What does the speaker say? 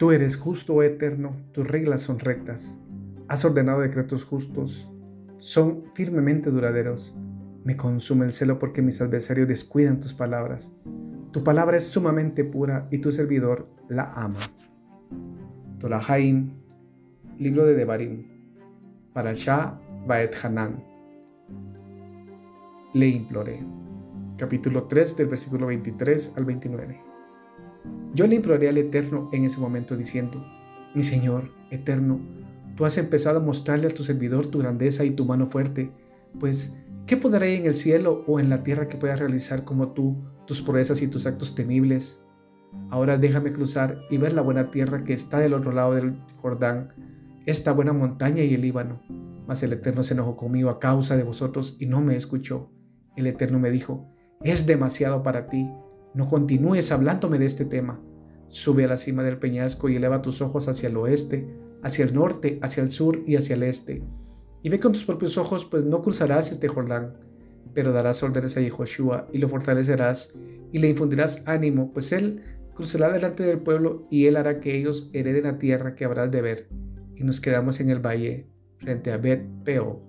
Tú eres justo, oh eterno, tus reglas son rectas. Has ordenado decretos justos, son firmemente duraderos. Me consume el celo porque mis adversarios descuidan tus palabras. Tu palabra es sumamente pura y tu servidor la ama. Torahaim, libro de Devarim, para Shah Baet Hanan. Le imploré. Capítulo 3 del versículo 23 al 29. Yo le imploré al Eterno en ese momento diciendo, mi Señor, Eterno, tú has empezado a mostrarle a tu servidor tu grandeza y tu mano fuerte, pues ¿qué podré en el cielo o en la tierra que pueda realizar como tú tus proezas y tus actos temibles? Ahora déjame cruzar y ver la buena tierra que está del otro lado del Jordán, esta buena montaña y el Líbano. Mas el Eterno se enojó conmigo a causa de vosotros y no me escuchó. El Eterno me dijo, es demasiado para ti, no continúes hablándome de este tema. Sube a la cima del peñasco y eleva tus ojos hacia el oeste, hacia el norte, hacia el sur y hacia el este. Y ve con tus propios ojos, pues no cruzarás este Jordán, pero darás órdenes a Yehoshua y lo fortalecerás y le infundirás ánimo, pues él cruzará delante del pueblo y él hará que ellos hereden la tierra que habrás de ver. Y nos quedamos en el valle frente a Bet Peor.